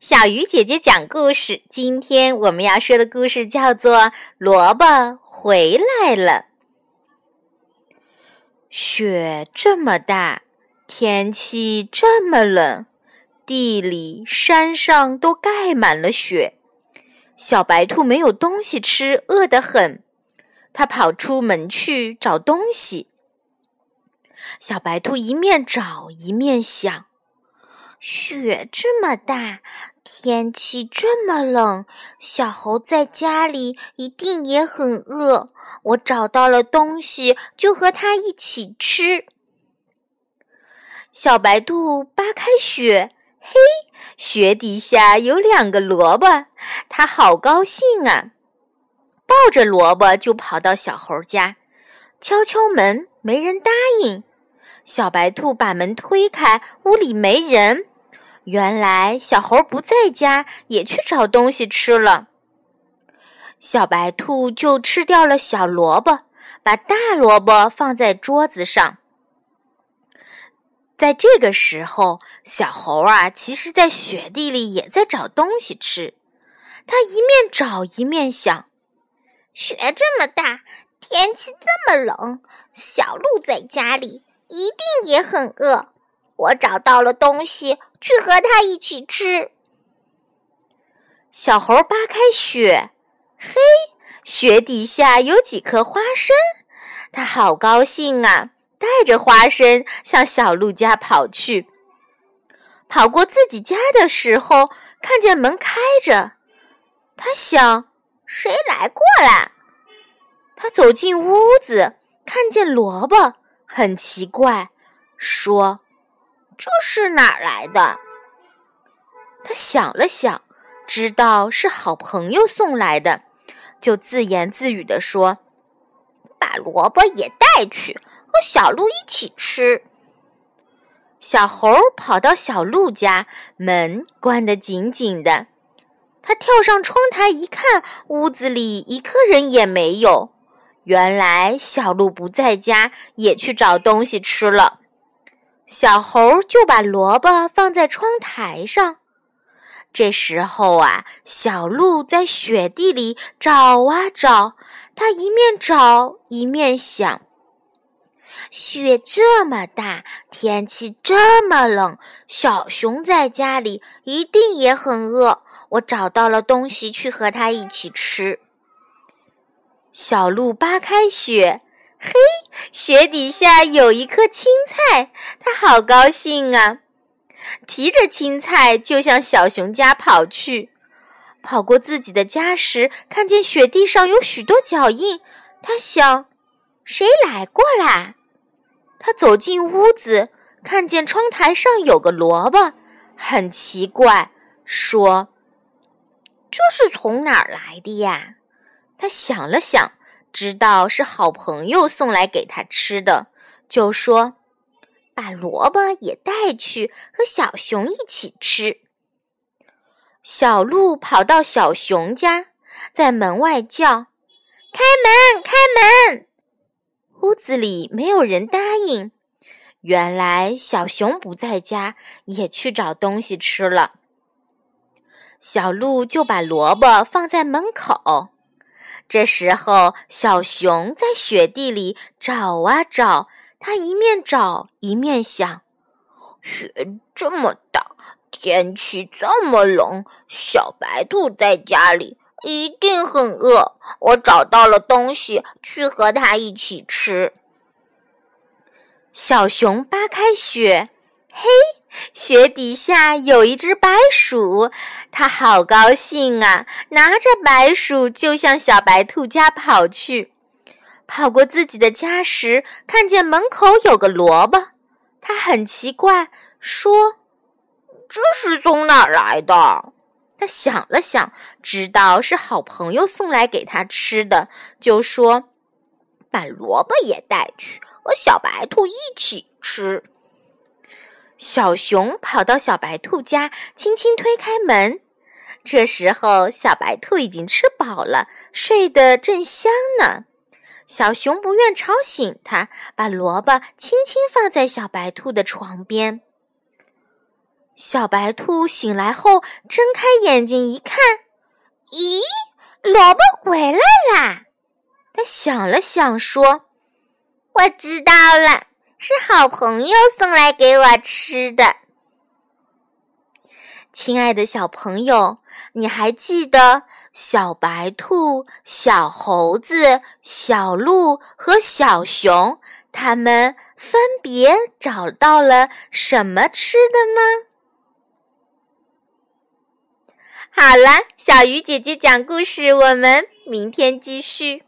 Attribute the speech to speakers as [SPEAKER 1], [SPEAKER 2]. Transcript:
[SPEAKER 1] 小鱼姐姐讲故事。今天我们要说的故事叫做《萝卜回来了》。雪这么大，天气这么冷，地里、山上都盖满了雪。小白兔没有东西吃，饿得很。它跑出门去找东西。小白兔一面找一面想。
[SPEAKER 2] 雪这么大，天气这么冷，小猴在家里一定也很饿。我找到了东西，就和它一起吃。
[SPEAKER 1] 小白兔扒开雪，嘿，雪底下有两个萝卜，它好高兴啊！抱着萝卜就跑到小猴家，敲敲门，没人答应。小白兔把门推开，屋里没人。原来小猴不在家，也去找东西吃了。小白兔就吃掉了小萝卜，把大萝卜放在桌子上。在这个时候，小猴啊，其实在雪地里也在找东西吃。他一面找一面想：
[SPEAKER 2] 雪这么大，天气这么冷，小鹿在家里一定也很饿。我找到了东西，去和它一起吃。
[SPEAKER 1] 小猴扒开雪，嘿，雪底下有几颗花生，它好高兴啊！带着花生向小鹿家跑去。跑过自己家的时候，看见门开着，他想：谁来过了？他走进屋子，看见萝卜，很奇怪，说。
[SPEAKER 2] 这是哪儿来的？
[SPEAKER 1] 他想了想，知道是好朋友送来的，就自言自语地说：“
[SPEAKER 2] 把萝卜也带去，和小鹿一起吃。”
[SPEAKER 1] 小猴跑到小鹿家，门关得紧紧的。他跳上窗台一看，屋子里一个人也没有。原来小鹿不在家，也去找东西吃了。小猴就把萝卜放在窗台上。这时候啊，小鹿在雪地里找啊找，它一面找一面想：
[SPEAKER 2] 雪这么大，天气这么冷，小熊在家里一定也很饿。我找到了东西，去和它一起吃。
[SPEAKER 1] 小鹿扒开雪。嘿，雪底下有一颗青菜，他好高兴啊！提着青菜就向小熊家跑去。跑过自己的家时，看见雪地上有许多脚印，他想：谁来过啦？他走进屋子，看见窗台上有个萝卜，很奇怪，说：“
[SPEAKER 2] 这是从哪儿来的呀？”
[SPEAKER 1] 他想了想。知道是好朋友送来给他吃的，就说：“
[SPEAKER 2] 把萝卜也带去，和小熊一起吃。”
[SPEAKER 1] 小鹿跑到小熊家，在门外叫：“
[SPEAKER 2] 开门，开门！”
[SPEAKER 1] 屋子里没有人答应。原来小熊不在家，也去找东西吃了。小鹿就把萝卜放在门口。这时候，小熊在雪地里找啊找，它一面找一面想：
[SPEAKER 2] 雪这么大，天气这么冷，小白兔在家里一定很饿。我找到了东西，去和它一起吃。
[SPEAKER 1] 小熊扒开雪，嘿。雪底下有一只白鼠，它好高兴啊！拿着白鼠就向小白兔家跑去。跑过自己的家时，看见门口有个萝卜，它很奇怪，说：“
[SPEAKER 2] 这是从哪儿来的？”
[SPEAKER 1] 他想了想，知道是好朋友送来给他吃的，就说：“
[SPEAKER 2] 把萝卜也带去，和小白兔一起吃。”
[SPEAKER 1] 小熊跑到小白兔家，轻轻推开门。这时候，小白兔已经吃饱了，睡得正香呢。小熊不愿吵醒它，把萝卜轻轻放在小白兔的床边。小白兔醒来后，睁开眼睛一看，
[SPEAKER 2] 咦，萝卜回来啦！
[SPEAKER 1] 他想了想，说：“
[SPEAKER 2] 我知道了，是好朋友送来给我吃的。”
[SPEAKER 1] 亲爱的小朋友，你还记得小白兔、小猴子、小鹿和小熊，他们分别找到了什么吃的吗？好了，小鱼姐姐讲故事，我们明天继续。